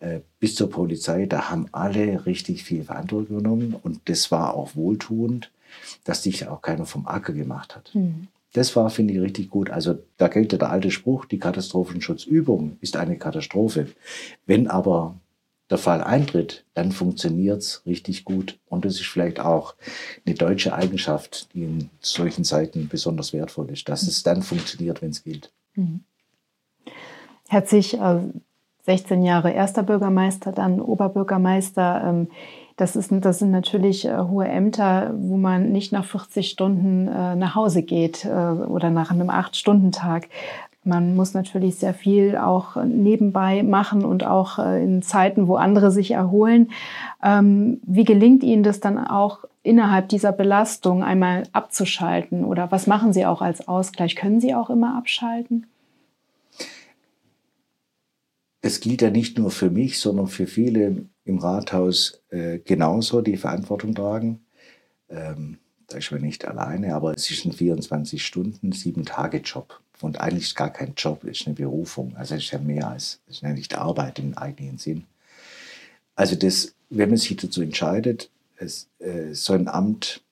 äh, bis zur Polizei, da haben alle richtig viel Verantwortung genommen und das war auch wohltuend, dass sich auch keiner vom Acker gemacht hat. Mhm. Das war, finde ich, richtig gut. Also da gilt ja der alte Spruch, die Katastrophenschutzübung ist eine Katastrophe. Wenn aber der Fall eintritt, dann funktioniert es richtig gut. Und das ist vielleicht auch eine deutsche Eigenschaft, die in solchen Zeiten besonders wertvoll ist, dass es dann funktioniert, wenn es gilt. Herzlich, äh, 16 Jahre erster Bürgermeister, dann Oberbürgermeister. Ähm, das, ist, das sind natürlich äh, hohe Ämter, wo man nicht nach 40 Stunden äh, nach Hause geht äh, oder nach einem 8-Stunden-Tag. Man muss natürlich sehr viel auch nebenbei machen und auch äh, in Zeiten, wo andere sich erholen. Ähm, wie gelingt Ihnen das dann auch innerhalb dieser Belastung einmal abzuschalten? Oder was machen Sie auch als Ausgleich? Können Sie auch immer abschalten? Es gilt ja nicht nur für mich, sondern für viele im Rathaus äh, genauso die Verantwortung tragen. Ähm, da ist man nicht alleine, aber es ist ein 24 Stunden, sieben Tage Job. Und eigentlich ist gar kein Job, es ist eine Berufung. Also es ist ja mehr als, es ist ja nicht Arbeit im eigentlichen Sinn. Also das, wenn man sich dazu entscheidet, es, äh, so ein Amt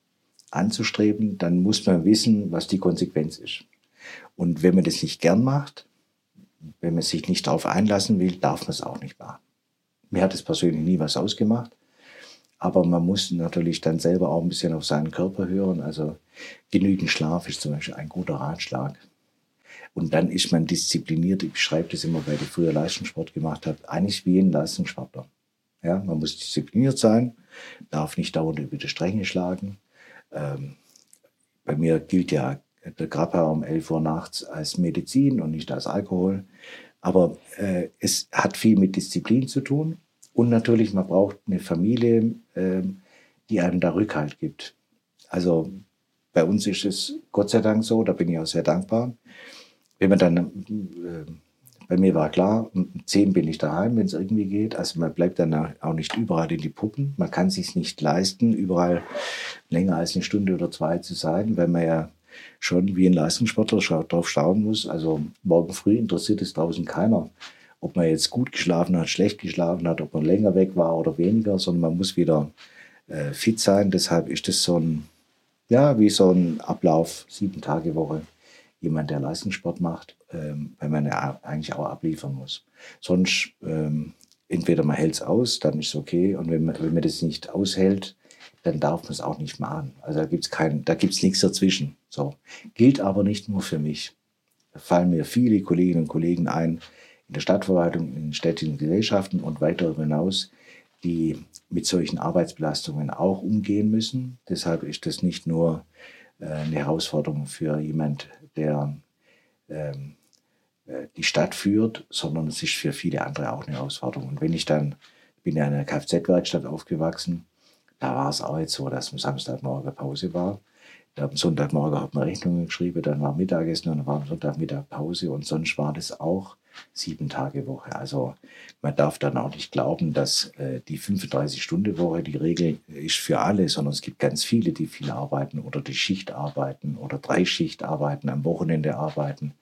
anzustreben, dann muss man wissen, was die Konsequenz ist. Und wenn man das nicht gern macht, wenn man sich nicht darauf einlassen will, darf man es auch nicht machen. Mir hat es persönlich nie was ausgemacht. Aber man muss natürlich dann selber auch ein bisschen auf seinen Körper hören. Also genügend Schlaf ist zum Beispiel ein guter Ratschlag. Und dann ist man diszipliniert. Ich beschreibe das immer, weil ich früher Leistungssport gemacht habe. Eigentlich wie ein Leistungssportler. Ja, man muss diszipliniert sein, darf nicht dauernd über die Stränge schlagen. Ähm, bei mir gilt ja der Grappa um 11 Uhr nachts als Medizin und nicht als Alkohol. Aber äh, es hat viel mit Disziplin zu tun. Und natürlich, man braucht eine Familie, äh, die einem da Rückhalt gibt. Also bei uns ist es Gott sei Dank so, da bin ich auch sehr dankbar. Wenn man dann, äh, bei mir war klar, um 10 bin ich daheim, wenn es irgendwie geht. Also man bleibt dann auch nicht überall in die Puppen. Man kann sich nicht leisten, überall länger als eine Stunde oder zwei zu sein, weil man ja schon wie ein Leistungssportler drauf schauen muss. Also morgen früh interessiert es draußen keiner, ob man jetzt gut geschlafen hat, schlecht geschlafen hat, ob man länger weg war oder weniger, sondern man muss wieder äh, fit sein. Deshalb ist das so ein, ja, wie so ein Ablauf, sieben Tage Woche. Jemand, der Leistungssport macht, ähm, weil man ja eigentlich auch abliefern muss. Sonst, ähm, entweder man hält es aus, dann ist es okay. Und wenn man, wenn man das nicht aushält, dann darf man es auch nicht machen. Also da gibt es nichts dazwischen. So. Gilt aber nicht nur für mich. Da fallen mir viele Kolleginnen und Kollegen ein in der Stadtverwaltung, in städtischen Gesellschaften und weiter hinaus, die mit solchen Arbeitsbelastungen auch umgehen müssen. Deshalb ist das nicht nur äh, eine Herausforderung für jemand, der ähm, äh, die Stadt führt, sondern es ist für viele andere auch eine Herausforderung. Und wenn ich dann, bin in einer Kfz-Werkstatt aufgewachsen, da war es auch jetzt so, dass am Samstagmorgen Pause war. Am Sonntagmorgen hat man Rechnungen geschrieben, dann war Mittagessen und dann war am Sonntagmittag Pause und sonst war das auch sieben Tage Woche. Also man darf dann auch nicht glauben, dass äh, die 35-Stunden-Woche die Regel ist für alle, sondern es gibt ganz viele, die viel arbeiten oder die Schicht arbeiten oder Dreischicht arbeiten, am Wochenende arbeiten.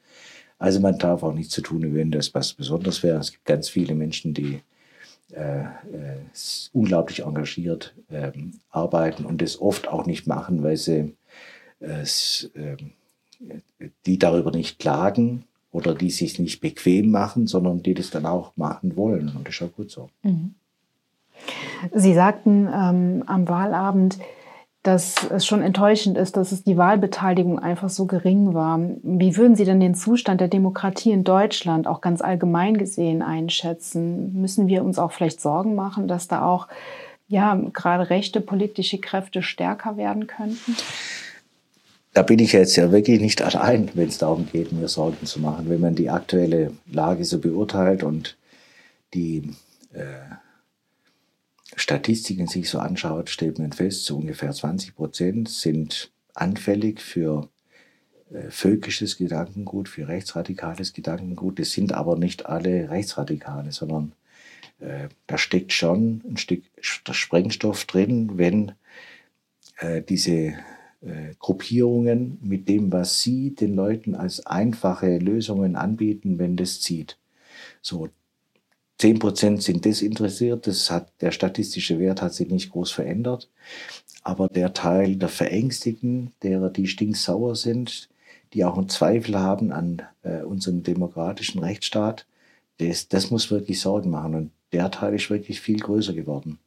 Also man darf auch nicht zu tun, wenn das was Besonderes wäre. Es gibt ganz viele Menschen, die äh, äh, unglaublich engagiert äh, arbeiten und das oft auch nicht machen, weil sie ähm, die darüber nicht klagen oder die sich nicht bequem machen, sondern die das dann auch machen wollen. Und das ist auch gut so. Mhm. Sie sagten ähm, am Wahlabend, dass es schon enttäuschend ist, dass es die Wahlbeteiligung einfach so gering war. Wie würden Sie denn den Zustand der Demokratie in Deutschland auch ganz allgemein gesehen einschätzen? Müssen wir uns auch vielleicht Sorgen machen, dass da auch ja gerade rechte politische Kräfte stärker werden könnten? Da bin ich jetzt ja wirklich nicht *laughs* allein, wenn es darum geht, mir Sorgen zu machen. Wenn man die aktuelle Lage so beurteilt und die äh, Statistiken sich so anschaut, stellt man fest, so ungefähr 20 Prozent sind anfällig für äh, völkisches Gedankengut, für rechtsradikales Gedankengut. Das sind aber nicht alle Rechtsradikale, sondern äh, da steckt schon ein Stück Sprengstoff drin, wenn äh, diese äh, Gruppierungen mit dem, was sie den Leuten als einfache Lösungen anbieten, wenn das zieht. So, 10 Prozent sind desinteressiert. Das hat, der statistische Wert hat sich nicht groß verändert. Aber der Teil der Verängstigten, derer, die stinksauer sind, die auch einen Zweifel haben an äh, unserem demokratischen Rechtsstaat, das, das muss wirklich Sorgen machen. Und der Teil ist wirklich viel größer geworden.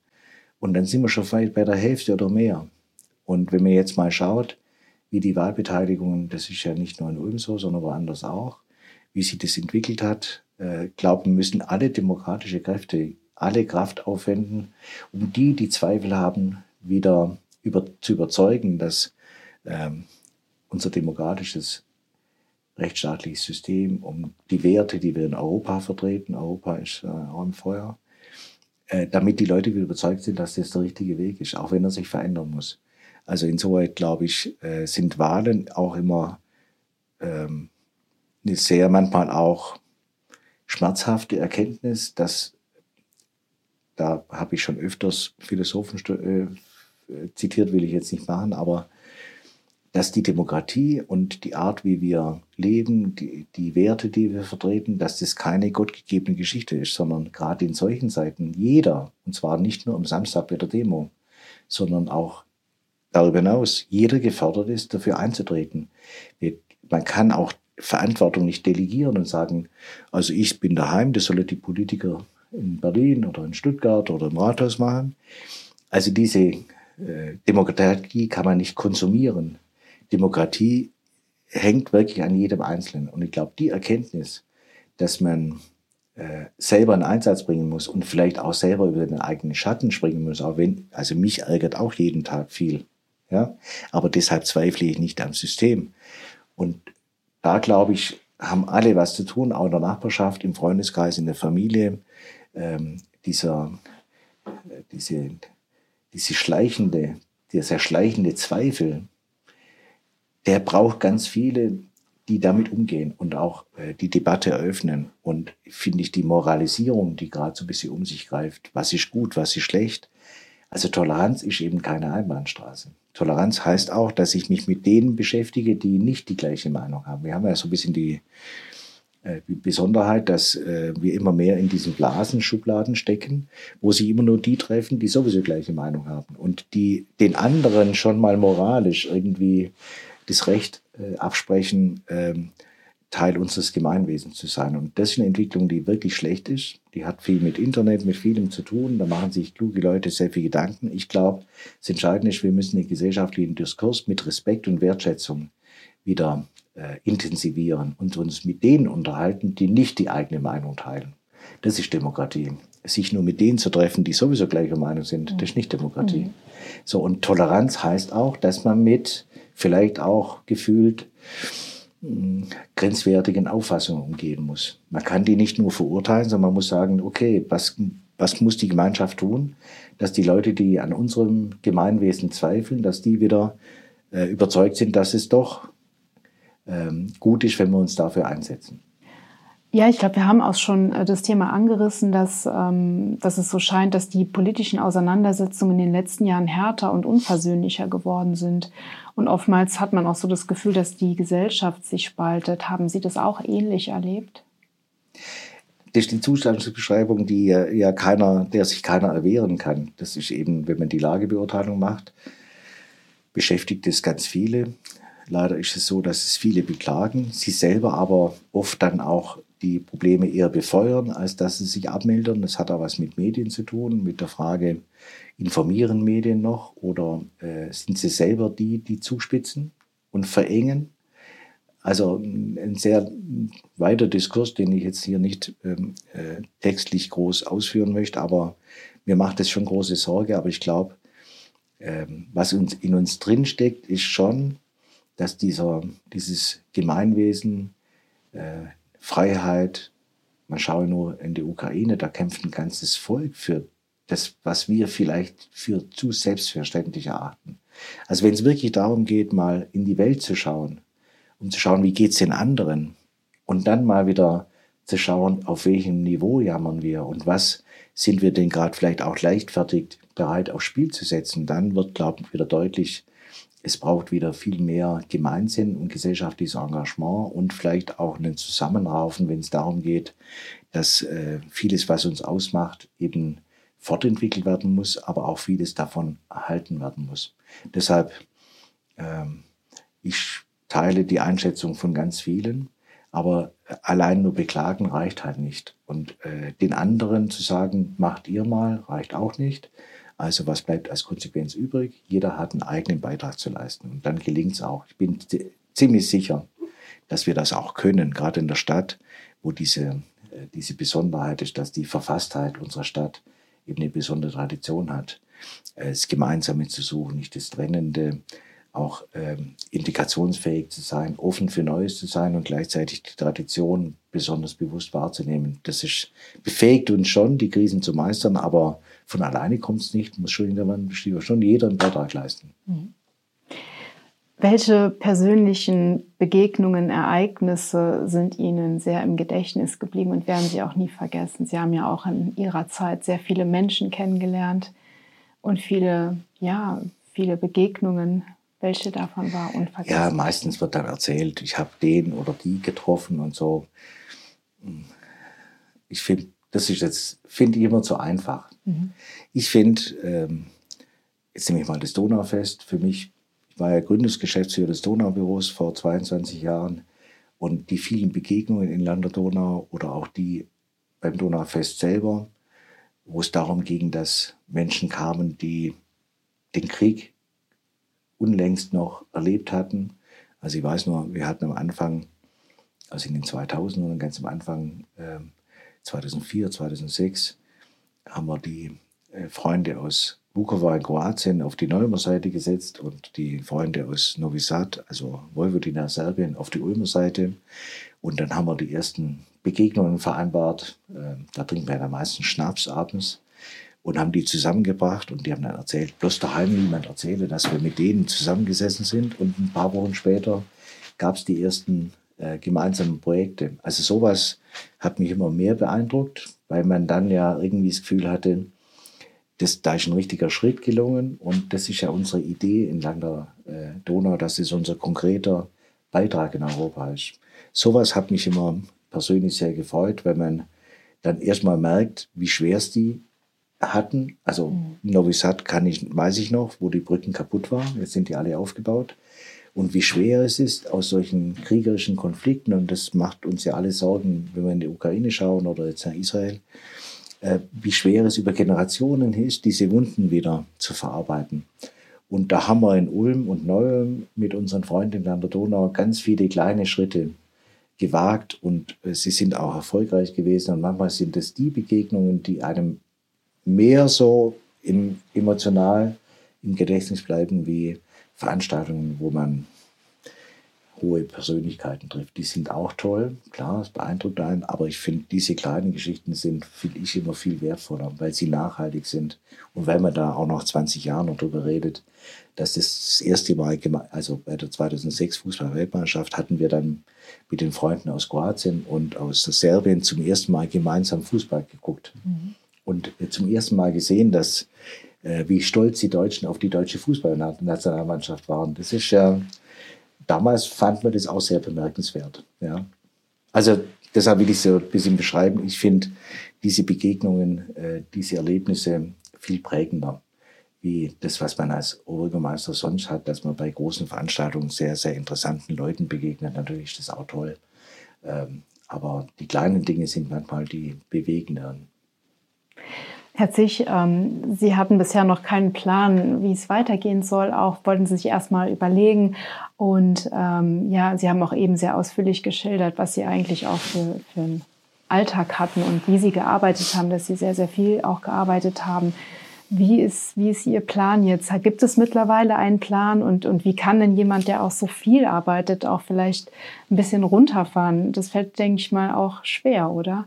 Und dann sind wir schon weit bei der Hälfte oder mehr. Und wenn man jetzt mal schaut, wie die Wahlbeteiligung, das ist ja nicht nur in Ulm so, sondern woanders auch, wie sich das entwickelt hat, äh, glauben müssen, alle demokratische Kräfte alle Kraft aufwenden, um die, die Zweifel haben, wieder über, zu überzeugen, dass ähm, unser demokratisches rechtsstaatliches System, um die Werte, die wir in Europa vertreten, Europa ist äh, auch im Feuer, äh, damit die Leute wieder überzeugt sind, dass das der richtige Weg ist, auch wenn er sich verändern muss. Also insoweit, glaube ich, äh, sind Wahlen auch immer ähm, eine sehr manchmal auch schmerzhafte Erkenntnis, dass da habe ich schon öfters Philosophen äh, zitiert, will ich jetzt nicht machen, aber dass die Demokratie und die Art, wie wir leben, die, die Werte, die wir vertreten, dass das keine gottgegebene Geschichte ist, sondern gerade in solchen Zeiten jeder, und zwar nicht nur am Samstag bei der Demo, sondern auch darüber hinaus, jeder gefordert ist, dafür einzutreten. Man kann auch Verantwortung nicht delegieren und sagen, also ich bin daheim, das sollen die Politiker in Berlin oder in Stuttgart oder im Rathaus machen. Also diese äh, Demokratie kann man nicht konsumieren. Demokratie hängt wirklich an jedem Einzelnen. Und ich glaube, die Erkenntnis, dass man äh, selber einen Einsatz bringen muss und vielleicht auch selber über den eigenen Schatten springen muss, auch wenn, also mich ärgert auch jeden Tag viel. Ja? Aber deshalb zweifle ich nicht am System. Und da glaube ich, haben alle was zu tun, auch in der Nachbarschaft, im Freundeskreis, in der Familie. Ähm, dieser, äh, diese, diese schleichende, dieser schleichende Zweifel, der braucht ganz viele, die damit umgehen und auch äh, die Debatte eröffnen. Und finde ich die Moralisierung, die gerade so ein bisschen um sich greift, was ist gut, was ist schlecht. Also Toleranz ist eben keine Einbahnstraße. Toleranz heißt auch, dass ich mich mit denen beschäftige, die nicht die gleiche Meinung haben. Wir haben ja so ein bisschen die, äh, Besonderheit, dass äh, wir immer mehr in diesen Blasenschubladen stecken, wo sich immer nur die treffen, die sowieso gleiche Meinung haben und die den anderen schon mal moralisch irgendwie das Recht äh, absprechen, ähm, Teil unseres Gemeinwesens zu sein. Und das ist eine Entwicklung, die wirklich schlecht ist. Die hat viel mit Internet, mit vielem zu tun. Da machen sich kluge Leute sehr viel Gedanken. Ich glaube, das Entscheidende ist, wir müssen den gesellschaftlichen Diskurs mit Respekt und Wertschätzung wieder äh, intensivieren und uns mit denen unterhalten, die nicht die eigene Meinung teilen. Das ist Demokratie. Sich nur mit denen zu treffen, die sowieso gleicher Meinung sind, das ist nicht Demokratie. Mhm. So, und Toleranz heißt auch, dass man mit vielleicht auch gefühlt grenzwertigen Auffassungen umgehen muss. Man kann die nicht nur verurteilen, sondern man muss sagen, okay, was, was muss die Gemeinschaft tun, dass die Leute, die an unserem Gemeinwesen zweifeln, dass die wieder äh, überzeugt sind, dass es doch ähm, gut ist, wenn wir uns dafür einsetzen. Ja, ich glaube, wir haben auch schon äh, das Thema angerissen, dass, ähm, dass es so scheint, dass die politischen Auseinandersetzungen in den letzten Jahren härter und unversöhnlicher geworden sind. Und oftmals hat man auch so das Gefühl, dass die Gesellschaft sich spaltet. Haben Sie das auch ähnlich erlebt? Das ist die Zustandsbeschreibung, die ja keiner, der sich keiner erwehren kann. Das ist eben, wenn man die Lagebeurteilung macht, beschäftigt es ganz viele. Leider ist es so, dass es viele beklagen, sie selber aber oft dann auch die Probleme eher befeuern, als dass sie sich abmildern. Das hat auch was mit Medien zu tun, mit der Frage, informieren Medien noch oder äh, sind sie selber die, die zuspitzen und verengen? Also ein sehr weiter Diskurs, den ich jetzt hier nicht ähm, äh, textlich groß ausführen möchte, aber mir macht es schon große Sorge. Aber ich glaube, ähm, was uns in uns drinsteckt, ist schon, dass dieser, dieses Gemeinwesen äh, Freiheit. Man schaue nur in die Ukraine, da kämpft ein ganzes Volk für das, was wir vielleicht für zu selbstverständlich erachten. Also wenn es wirklich darum geht, mal in die Welt zu schauen, um zu schauen, wie geht es den anderen und dann mal wieder zu schauen, auf welchem Niveau jammern wir und was sind wir denn gerade vielleicht auch leichtfertig bereit aufs Spiel zu setzen, dann wird, glaube ich, wieder deutlich, es braucht wieder viel mehr Gemeinsinn und gesellschaftliches Engagement und vielleicht auch einen Zusammenraufen, wenn es darum geht, dass äh, vieles, was uns ausmacht, eben fortentwickelt werden muss, aber auch vieles davon erhalten werden muss. Deshalb, ähm, ich teile die Einschätzung von ganz vielen, aber allein nur beklagen reicht halt nicht. Und äh, den anderen zu sagen, macht ihr mal, reicht auch nicht. Also was bleibt als Konsequenz übrig? Jeder hat einen eigenen Beitrag zu leisten. Und dann gelingt es auch. Ich bin ziemlich sicher, dass wir das auch können, gerade in der Stadt, wo diese, äh, diese Besonderheit ist, dass die Verfasstheit unserer Stadt eben eine besondere Tradition hat. Das Gemeinsame zu suchen, nicht das Trennende, auch ähm, integrationsfähig zu sein, offen für Neues zu sein und gleichzeitig die Tradition besonders bewusst wahrzunehmen. Das ist, befähigt uns schon, die Krisen zu meistern, aber von alleine kommt es nicht, muss schon, in schon jeder einen Beitrag leisten. Mhm. Welche persönlichen Begegnungen, Ereignisse sind Ihnen sehr im Gedächtnis geblieben und werden Sie auch nie vergessen? Sie haben ja auch in Ihrer Zeit sehr viele Menschen kennengelernt und viele, ja, viele Begegnungen. Welche davon war unvergessen? Ja, meistens wird dann erzählt, ich habe den oder die getroffen und so. Ich finde, das ist jetzt, finde ich immer zu einfach. Mhm. Ich finde, ähm, jetzt nehme ich mal das Donaufest. Für mich ich war ja Gründungsgeschäftsführer des Donaubüros vor 22 Jahren und die vielen Begegnungen in Land der Donau oder auch die beim Donaufest selber, wo es darum ging, dass Menschen kamen, die den Krieg unlängst noch erlebt hatten. Also ich weiß nur, wir hatten am Anfang, also in den 2000ern, ganz am Anfang, äh, 2004, 2006, haben wir die äh, Freunde aus Vukovar in Kroatien auf die Neumer Seite gesetzt und die Freunde aus Novi Sad, also Vojvodina, Serbien, auf die Ulmer Seite. Und dann haben wir die ersten Begegnungen vereinbart. Ähm, da trinken wir ja meistens Schnaps abends und haben die zusammengebracht und die haben dann erzählt, bloß daheim niemand erzähle, dass wir mit denen zusammengesessen sind. Und ein paar Wochen später gab es die ersten äh, gemeinsamen Projekte. Also sowas hat mich immer mehr beeindruckt, weil man dann ja irgendwie das Gefühl hatte, das, da ist ein richtiger Schritt gelungen und das ist ja unsere Idee entlang der äh, Donau, dass es unser konkreter Beitrag in Europa ist. Sowas hat mich immer persönlich sehr gefreut, wenn man dann erstmal merkt, wie schwer es die hatten. Also mhm. Novi Sad kann ich, weiß ich noch, wo die Brücken kaputt waren. Jetzt sind die alle aufgebaut. Und wie schwer es ist aus solchen kriegerischen Konflikten, und das macht uns ja alle Sorgen, wenn wir in die Ukraine schauen oder jetzt nach Israel, äh, wie schwer es über Generationen ist, diese Wunden wieder zu verarbeiten. Und da haben wir in Ulm und Neuem mit unseren Freunden an der Donau ganz viele kleine Schritte gewagt und äh, sie sind auch erfolgreich gewesen. Und manchmal sind es die Begegnungen, die einem mehr so im, emotional im Gedächtnis bleiben wie Veranstaltungen, wo man hohe Persönlichkeiten trifft. Die sind auch toll, klar, es beeindruckt einen, aber ich finde, diese kleinen Geschichten sind, finde ich, immer viel wertvoller, weil sie nachhaltig sind und weil man da auch noch 20 Jahre noch drüber redet, dass das, das erste Mal, also bei der 2006 Fußball-Weltmeisterschaft hatten wir dann mit den Freunden aus Kroatien und aus Serbien zum ersten Mal gemeinsam Fußball geguckt. Mhm. Und zum ersten Mal gesehen, dass wie stolz die Deutschen auf die deutsche Fußballnationalmannschaft waren. Das ist ja, damals fand man das auch sehr bemerkenswert. Ja. Also deshalb will ich so ein bisschen beschreiben. Ich finde diese Begegnungen, äh, diese Erlebnisse viel prägender wie das, was man als Oberbürgermeister sonst hat, dass man bei großen Veranstaltungen sehr, sehr interessanten Leuten begegnet. Natürlich ist das auch toll. Ähm, aber die kleinen Dinge sind manchmal die bewegenden. Herr Zich, ähm, Sie hatten bisher noch keinen Plan, wie es weitergehen soll. Auch wollten Sie sich erstmal überlegen. Und ähm, ja, Sie haben auch eben sehr ausführlich geschildert, was Sie eigentlich auch für, für einen Alltag hatten und wie Sie gearbeitet haben, dass Sie sehr, sehr viel auch gearbeitet haben. Wie ist, wie ist Ihr Plan jetzt? Gibt es mittlerweile einen Plan und, und wie kann denn jemand, der auch so viel arbeitet, auch vielleicht ein bisschen runterfahren? Das fällt, denke ich mal, auch schwer, oder?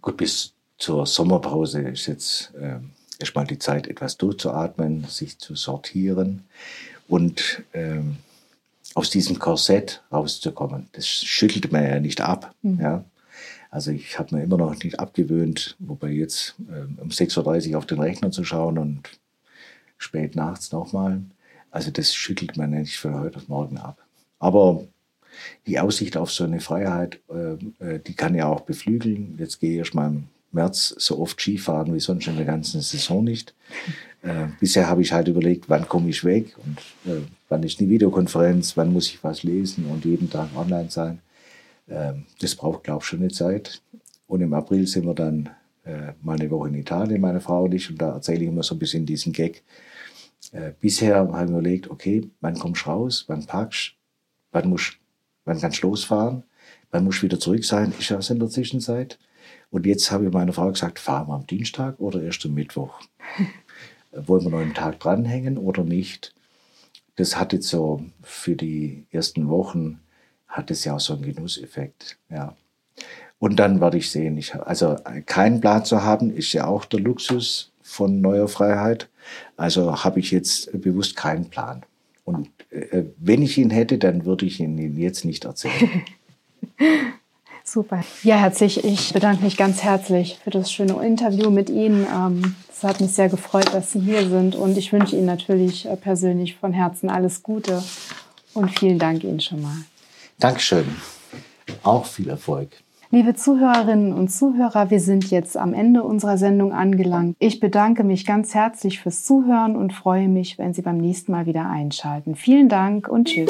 Gut, bis zur Sommerpause ist jetzt äh, erstmal die Zeit, etwas durchzuatmen, sich zu sortieren und äh, aus diesem Korsett rauszukommen. Das schüttelt man ja nicht ab. Mhm. Ja? Also ich habe mir immer noch nicht abgewöhnt, wobei jetzt äh, um 6.30 Uhr auf den Rechner zu schauen und spät nachts nochmal. Also das schüttelt man nicht für heute auf morgen ab. Aber die Aussicht auf so eine Freiheit, äh, äh die kann ja auch beflügeln. Jetzt gehe ich mal März so oft Skifahren wie sonst in der ganzen Saison nicht. Äh, bisher habe ich halt überlegt, wann komme ich weg und äh, wann ist die Videokonferenz, wann muss ich was lesen und jeden Tag online sein. Äh, das braucht, glaube ich, schon eine Zeit. Und im April sind wir dann äh, mal eine Woche in Italien, meine Frau und ich, und da erzähle ich immer so ein bisschen diesen Gag. Äh, bisher haben wir überlegt, okay, wann kommst du raus, wann packst wann, wann kannst du losfahren, wann musst du wieder zurück sein, ist ja was in der Zwischenzeit. Und jetzt habe ich meiner Frau gesagt, fahren wir am Dienstag oder erst am Mittwoch? *laughs* Wollen wir noch einen Tag dranhängen oder nicht? Das hat jetzt so für die ersten Wochen, hat es ja auch so einen Genusseffekt. Ja. Und dann werde ich sehen, ich, also keinen Plan zu haben, ist ja auch der Luxus von neuer Freiheit. Also habe ich jetzt bewusst keinen Plan. Und äh, wenn ich ihn hätte, dann würde ich ihn jetzt nicht erzählen. *laughs* Super. Ja, herzlich. Ich bedanke mich ganz herzlich für das schöne Interview mit Ihnen. Ähm, es hat mich sehr gefreut, dass Sie hier sind und ich wünsche Ihnen natürlich äh, persönlich von Herzen alles Gute und vielen Dank Ihnen schon mal. Dankeschön. Auch viel Erfolg. Liebe Zuhörerinnen und Zuhörer, wir sind jetzt am Ende unserer Sendung angelangt. Ich bedanke mich ganz herzlich fürs Zuhören und freue mich, wenn Sie beim nächsten Mal wieder einschalten. Vielen Dank und tschüss.